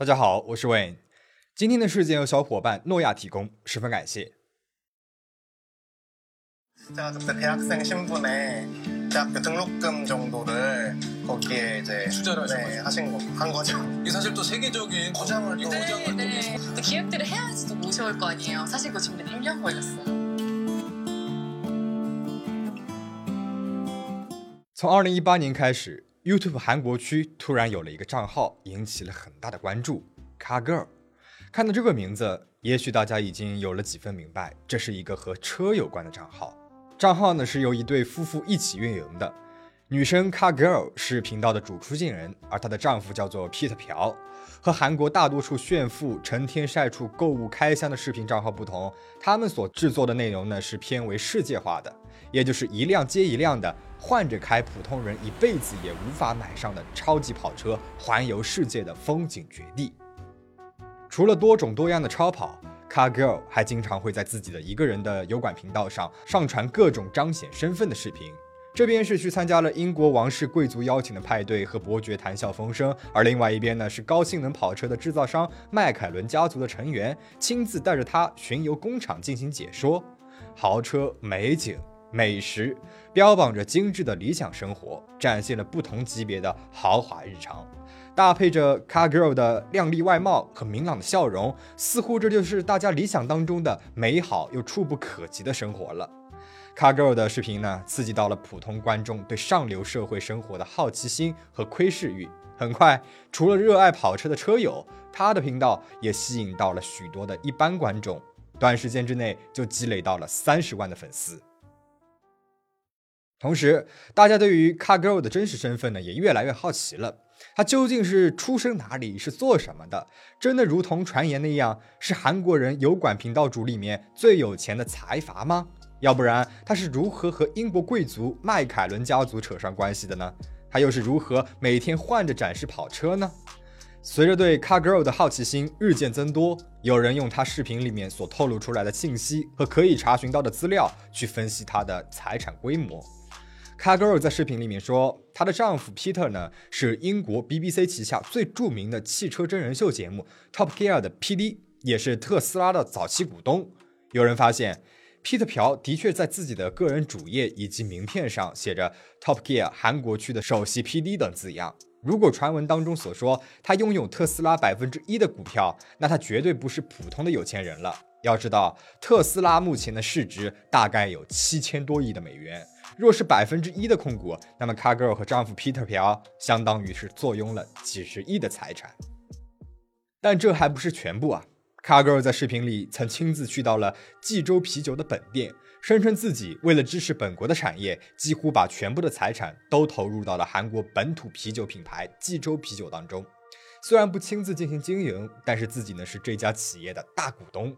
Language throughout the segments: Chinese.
大家好，我是 Wayne。今天的事件由小伙伴诺亚提供，十分感谢。从二零一八年开始。，YouTube 韩国区突然有了一个账号，引起了很大的关注。Car Girl，看到这个名字，也许大家已经有了几分明白，这是一个和车有关的账号。账号呢是由一对夫妇一起运营的，女生 Car Girl 是频道的主出镜人，而她的丈夫叫做 Peter 朴。和韩国大多数炫富、成天晒出购物开箱的视频账号不同，他们所制作的内容呢是偏为世界化的，也就是一辆接一辆的换着开普通人一辈子也无法买上的超级跑车，环游世界的风景绝地。除了多种多样的超跑，Car Girl 还经常会在自己的一个人的油管频道上上传各种彰显身份的视频。这边是去参加了英国王室贵族邀请的派对，和伯爵谈笑风生；而另外一边呢，是高性能跑车的制造商迈凯伦家族的成员亲自带着他巡游工厂进行解说。豪车、美景、美食，标榜着精致的理想生活，展现了不同级别的豪华日常。搭配着 Car Girl 的靓丽外貌和明朗的笑容，似乎这就是大家理想当中的美好又触不可及的生活了。Car Girl 的视频呢，刺激到了普通观众对上流社会生活的好奇心和窥视欲。很快，除了热爱跑车的车友，他的频道也吸引到了许多的一般观众，短时间之内就积累到了三十万的粉丝。同时，大家对于 Car Girl 的真实身份呢，也越来越好奇了。她究竟是出生哪里，是做什么的？真的如同传言那样，是韩国人油管频道主里面最有钱的财阀吗？要不然，她是如何和英国贵族迈凯伦家族扯上关系的呢？她又是如何每天换着展示跑车呢？随着对 Car Girl 的好奇心日渐增多，有人用她视频里面所透露出来的信息和可以查询到的资料去分析她的财产规模。Car Girl 在视频里面说，她的丈夫 Peter 呢是英国 BBC 旗下最著名的汽车真人秀节目 Top Gear 的 PD，也是特斯拉的早期股东。有人发现，Peter 朴的确在自己的个人主页以及名片上写着 Top Gear 韩国区的首席 PD 等字样。如果传闻当中所说他拥有特斯拉百分之一的股票，那他绝对不是普通的有钱人了。要知道，特斯拉目前的市值大概有七千多亿的美元。若是百分之一的控股，那么 Car Girl 和丈夫 Peter 朴相当于是坐拥了几十亿的财产。但这还不是全部啊！Car Girl 在视频里曾亲自去到了济州啤酒的本店，声称自己为了支持本国的产业，几乎把全部的财产都投入到了韩国本土啤酒品牌济州啤酒当中。虽然不亲自进行经营，但是自己呢是这家企业的大股东。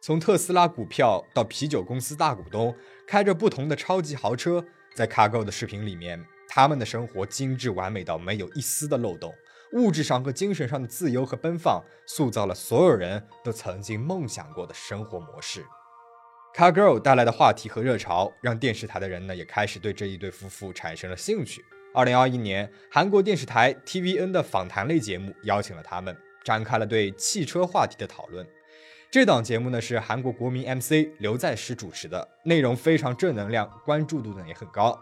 从特斯拉股票到啤酒公司大股东，开着不同的超级豪车，在 Car Girl 的视频里面，他们的生活精致完美到没有一丝的漏洞，物质上和精神上的自由和奔放，塑造了所有人都曾经梦想过的生活模式。Car Girl 带来的话题和热潮，让电视台的人呢也开始对这一对夫妇产生了兴趣。二零二一年，韩国电视台 TVN 的访谈类节目邀请了他们，展开了对汽车话题的讨论。这档节目呢是韩国国民 MC 刘在石主持的，内容非常正能量，关注度呢也很高。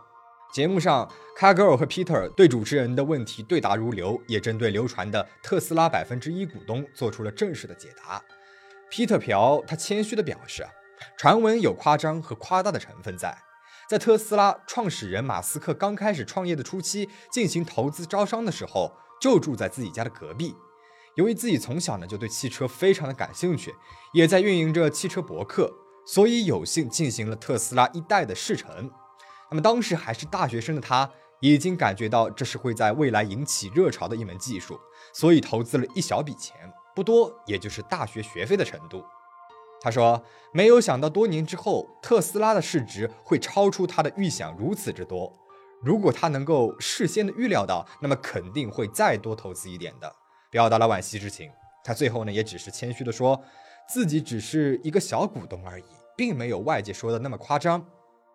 节目上，Car Girl 和 Peter 对主持人的问题对答如流，也针对流传的特斯拉百分之一股东做出了正式的解答。Peter 朴他谦虚地表示，传闻有夸张和夸大的成分在。在特斯拉创始人马斯克刚开始创业的初期，进行投资招商的时候，就住在自己家的隔壁。由于自己从小呢就对汽车非常的感兴趣，也在运营着汽车博客，所以有幸进行了特斯拉一代的试乘。那么当时还是大学生的他，已经感觉到这是会在未来引起热潮的一门技术，所以投资了一小笔钱，不多，也就是大学学费的程度。他说：“没有想到多年之后，特斯拉的市值会超出他的预想如此之多。如果他能够事先的预料到，那么肯定会再多投资一点的。”表达了惋惜之情。他最后呢，也只是谦虚的说，自己只是一个小股东而已，并没有外界说的那么夸张。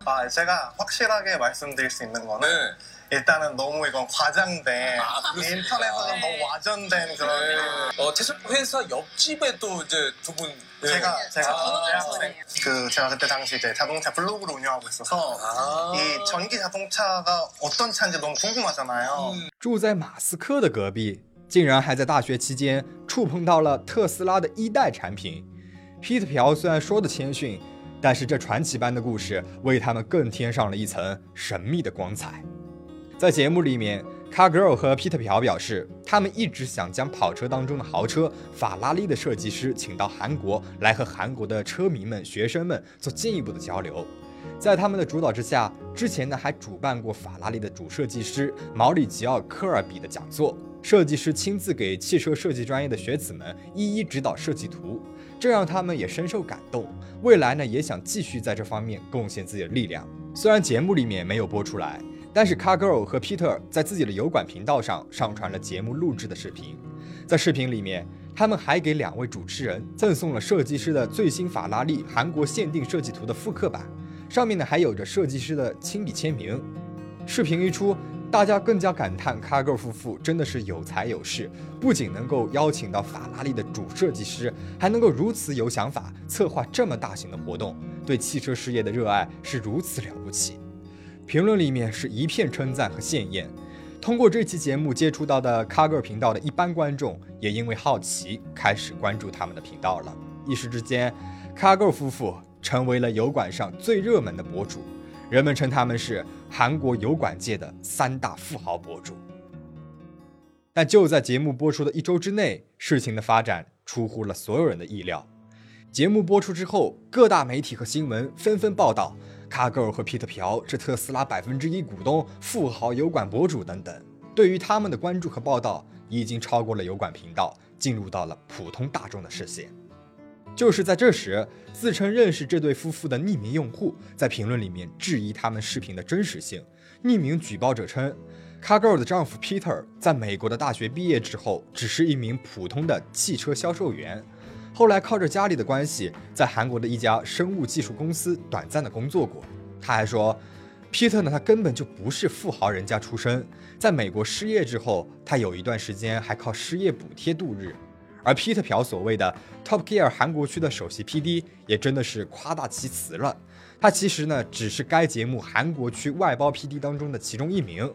아, 제가 확실하게 말씀드릴 수 있는 거는 네. 일단은 너무 이건 과장된 아, 그렇습니까? 인터넷에서 네. 너무 와전된 그런 네. 어, 테슬라 회사 옆집에 또 이제 두 분. 네. 제가 제가 아, 대학생 그 제가 그때 당시 이제 자동차 블로그를 운영하고 있어서 아. 이 전기 자동차가 어떤 차인지 너무 궁금하잖아요. 嗯住在马斯克的隔壁， 竟然还在大学期间触碰到了特斯拉的一代产品。Pete 朴虽然说的谦逊，但是这传奇般的故事为他们更添上了一层神秘的光彩。在节目里面，Car Girl 和 Pete 朴表示，他们一直想将跑车当中的豪车法拉利的设计师请到韩国来和韩国的车迷们、学生们做进一步的交流。在他们的主导之下，之前呢还主办过法拉利的主设计师毛里吉奥·科尔比的讲座，设计师亲自给汽车设计专业的学子们一一指导设计图，这让他们也深受感动。未来呢也想继续在这方面贡献自己的力量。虽然节目里面没有播出来，但是 Car Girl 和 Peter 在自己的油管频道上上传了节目录制的视频，在视频里面。他们还给两位主持人赠送了设计师的最新法拉利韩国限定设计图的复刻版，上面呢还有着设计师的亲笔签名。视频一出，大家更加感叹 Cargo 夫妇真的是有才有势，不仅能够邀请到法拉利的主设计师，还能够如此有想法，策划这么大型的活动，对汽车事业的热爱是如此了不起。评论里面是一片称赞和羡艳。通过这期节目接触到的 Cargo 频道的一般观众，也因为好奇开始关注他们的频道了。一时之间，Cargo 夫妇成为了油管上最热门的博主，人们称他们是韩国油管界的三大富豪博主。但就在节目播出的一周之内，事情的发展出乎了所有人的意料。节目播出之后，各大媒体和新闻纷纷报道。卡格尔和皮特朴是特斯拉百分之一股东、富豪油管博主等等，对于他们的关注和报道已经超过了油管频道，进入到了普通大众的视线。就是在这时，自称认识这对夫妇的匿名用户在评论里面质疑他们视频的真实性。匿名举报者称，卡格尔的丈夫 Peter 在美国的大学毕业之后，只是一名普通的汽车销售员。后来靠着家里的关系，在韩国的一家生物技术公司短暂的工作过。他还说，Peter 呢，他根本就不是富豪人家出身，在美国失业之后，他有一段时间还靠失业补贴度日。而 Peter 朴所谓的 Top Gear 韩国区的首席 PD，也真的是夸大其词了。他其实呢，只是该节目韩国区外包 PD 当中的其中一名。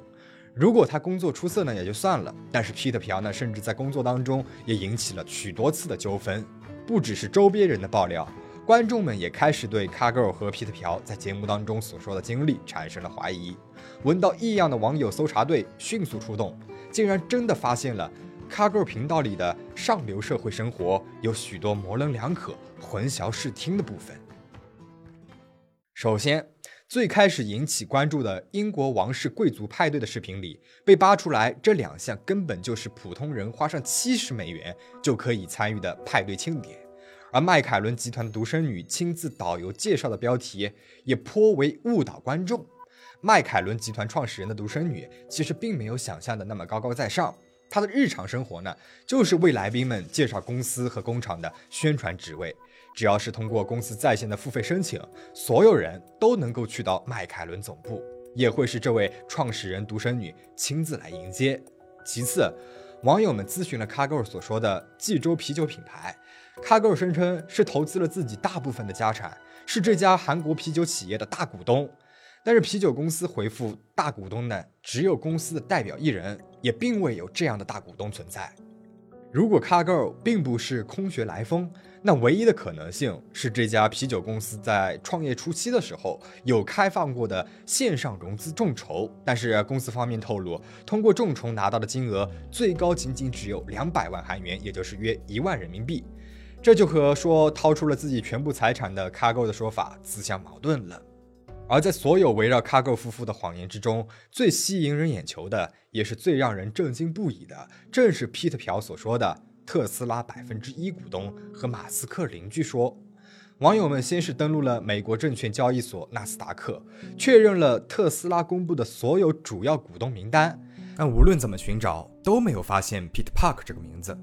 如果他工作出色呢，也就算了。但是 Peter 朴呢，甚至在工作当中也引起了许多次的纠纷。不只是周边人的爆料，观众们也开始对 Cargirl 和 Pete 朴在节目当中所说的经历产生了怀疑。闻到异样的网友搜查队迅速出动，竟然真的发现了 Cargirl 频道里的上流社会生活有许多模棱两可、混淆视听的部分。首先，最开始引起关注的英国王室贵族派对的视频里，被扒出来这两项根本就是普通人花上七十美元就可以参与的派对庆典，而迈凯伦集团独生女亲自导游介绍的标题也颇为误导观众。迈凯伦集团创始人的独生女其实并没有想象的那么高高在上，他的日常生活呢，就是为来宾们介绍公司和工厂的宣传职位。只要是通过公司在线的付费申请，所有人都能够去到迈凯伦总部，也会是这位创始人独生女亲自来迎接。其次，网友们咨询了 Cargo 所说的济州啤酒品牌，Cargo 声称是投资了自己大部分的家产，是这家韩国啤酒企业的大股东。但是啤酒公司回复，大股东呢只有公司的代表一人，也并未有这样的大股东存在。如果 Cargo 并不是空穴来风，那唯一的可能性是这家啤酒公司在创业初期的时候有开放过的线上融资众筹，但是公司方面透露，通过众筹拿到的金额最高仅仅只有两百万韩元，也就是约一万人民币，这就和说掏出了自己全部财产的 Cargo 的说法自相矛盾了。而在所有围绕 Cargo 夫妇的谎言之中，最吸引人眼球的，也是最让人震惊不已的，正是 Pete 朴所说的特斯拉百分之一股东和马斯克邻居说。网友们先是登录了美国证券交易所纳斯达克，确认了特斯拉公布的所有主要股东名单，但无论怎么寻找，都没有发现 Pete Park 这个名字。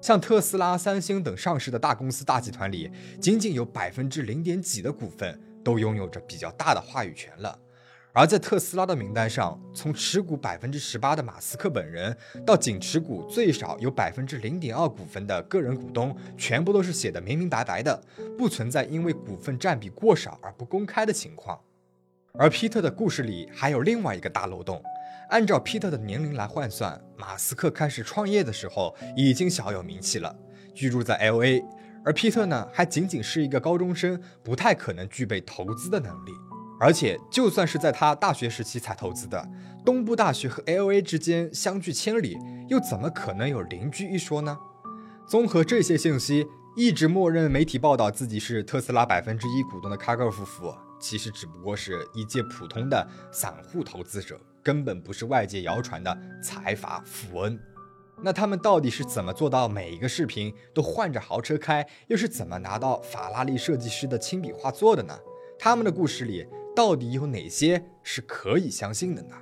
像特斯拉、三星等上市的大公司大集团里，仅仅有百分之零点几的股份。都拥有着比较大的话语权了。而在特斯拉的名单上，从持股百分之十八的马斯克本人，到仅持股最少有百分之零点二股份的个人股东，全部都是写的明明白白的，不存在因为股份占比过少而不公开的情况。而皮特的故事里还有另外一个大漏洞，按照皮特的年龄来换算，马斯克开始创业的时候已经小有名气了，居住在 L A，而皮特呢还仅仅是一个高中生，不太可能具备投资的能力。而且，就算是在他大学时期才投资的，东部大学和 L A 之间相距千里，又怎么可能有邻居一说呢？综合这些信息，一直默认媒体报道自己是特斯拉百分之一股东的卡格尔夫妇，其实只不过是一介普通的散户投资者，根本不是外界谣传的财阀富翁。那他们到底是怎么做到每一个视频都换着豪车开，又是怎么拿到法拉利设计师的亲笔画作的呢？他们的故事里。到底有哪些是可以相信的呢？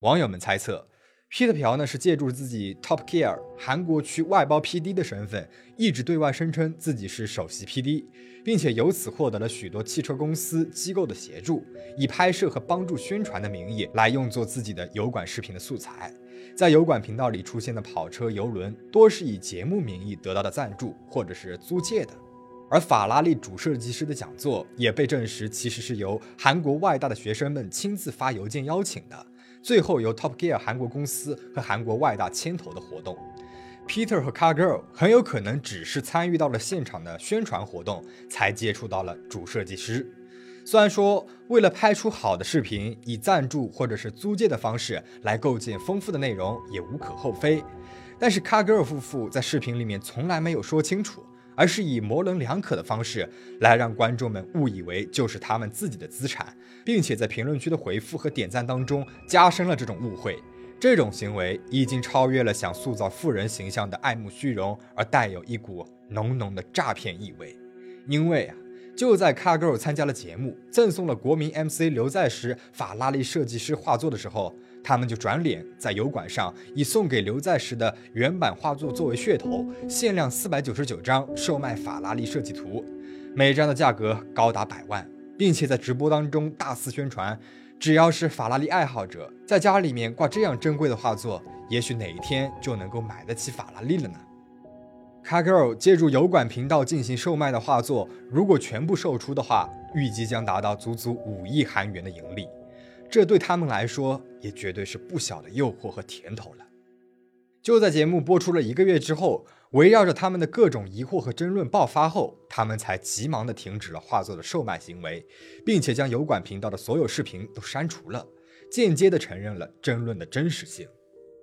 网友们猜测，Peter 朴呢是借助自己 Top Gear 韩国区外包 PD 的身份，一直对外声称自己是首席 PD，并且由此获得了许多汽车公司机构的协助，以拍摄和帮助宣传的名义来用作自己的油管视频的素材。在油管频道里出现的跑车、游轮，多是以节目名义得到的赞助或者是租借的。而法拉利主设计师的讲座也被证实，其实是由韩国外大的学生们亲自发邮件邀请的，最后由 Top Gear 韩国公司和韩国外大牵头的活动。Peter 和 Car Girl 很有可能只是参与到了现场的宣传活动，才接触到了主设计师。虽然说为了拍出好的视频，以赞助或者是租借的方式来构建丰富的内容也无可厚非，但是卡格尔夫妇在视频里面从来没有说清楚。而是以模棱两可的方式来让观众们误以为就是他们自己的资产，并且在评论区的回复和点赞当中加深了这种误会。这种行为已经超越了想塑造富人形象的爱慕虚荣，而带有一股浓浓的诈骗意味。因为啊，就在 Car Girl 参加了节目，赠送了国民 MC 刘在石法拉利设计师画作的时候。他们就转脸在油管上以送给刘在石的原版画作作为噱头，限量四百九十九张售卖法拉利设计图，每张的价格高达百万，并且在直播当中大肆宣传，只要是法拉利爱好者，在家里面挂这样珍贵的画作，也许哪一天就能够买得起法拉利了呢？Car Girl 借助油管频道进行售卖的画作，如果全部售出的话，预计将达到足足五亿韩元的盈利。这对他们来说也绝对是不小的诱惑和甜头了。就在节目播出了一个月之后，围绕着他们的各种疑惑和争论爆发后，他们才急忙的停止了画作的售卖行为，并且将油管频道的所有视频都删除了，间接的承认了争论的真实性。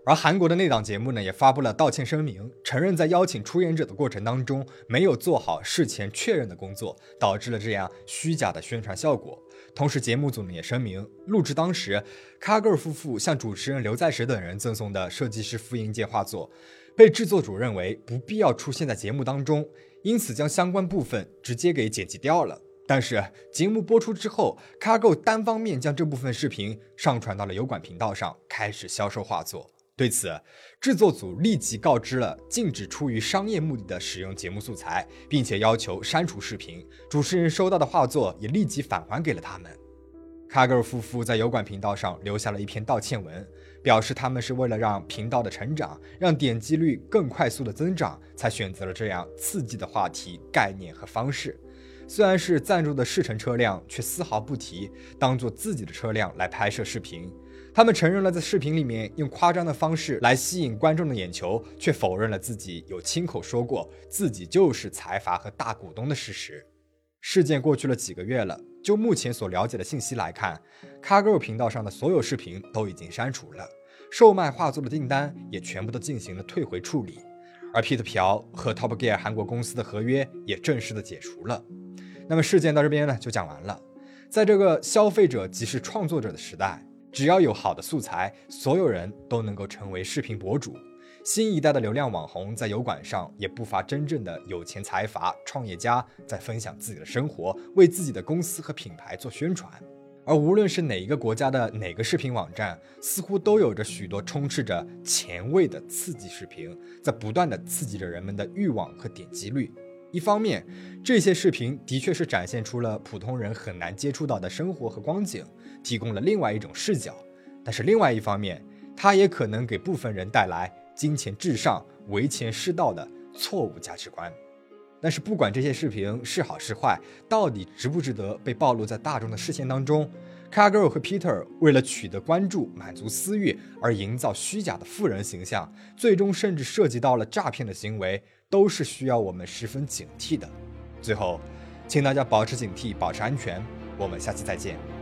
而韩国的那档节目呢，也发布了道歉声明，承认在邀请出演者的过程当中没有做好事前确认的工作，导致了这样虚假的宣传效果。同时，节目组呢也声明，录制当时卡格尔夫妇向主持人刘在石等人赠送的设计师复印件画作，被制作组认为不必要出现在节目当中，因此将相关部分直接给剪辑掉了。但是节目播出之后，Cargo 单方面将这部分视频上传到了油管频道上，开始销售画作。对此，制作组立即告知了禁止出于商业目的的使用节目素材，并且要求删除视频。主持人收到的画作也立即返还给了他们。卡格尔夫妇在油管频道上留下了一篇道歉文，表示他们是为了让频道的成长，让点击率更快速的增长，才选择了这样刺激的话题、概念和方式。虽然是赞助的试乘车辆，却丝毫不提当做自己的车辆来拍摄视频。他们承认了在视频里面用夸张的方式来吸引观众的眼球，却否认了自己有亲口说过自己就是财阀和大股东的事实。事件过去了几个月了，就目前所了解的信息来看，Cargo 频道上的所有视频都已经删除了，售卖画作的订单也全部都进行了退回处理，而 Peter 朴和 Top Gear 韩国公司的合约也正式的解除了。那么事件到这边呢就讲完了。在这个消费者即是创作者的时代。只要有好的素材，所有人都能够成为视频博主。新一代的流量网红在油管上也不乏真正的有钱财阀、创业家在分享自己的生活，为自己的公司和品牌做宣传。而无论是哪一个国家的哪个视频网站，似乎都有着许多充斥着前卫的刺激视频，在不断的刺激着人们的欲望和点击率。一方面，这些视频的确是展现出了普通人很难接触到的生活和光景，提供了另外一种视角；但是另外一方面，它也可能给部分人带来金钱至上、唯钱是道的错误价值观。但是不管这些视频是好是坏，到底值不值得被暴露在大众的视线当中，Cargirl 和 Peter 为了取得关注、满足私欲而营造虚假的富人形象，最终甚至涉及到了诈骗的行为。都是需要我们十分警惕的。最后，请大家保持警惕，保持安全。我们下期再见。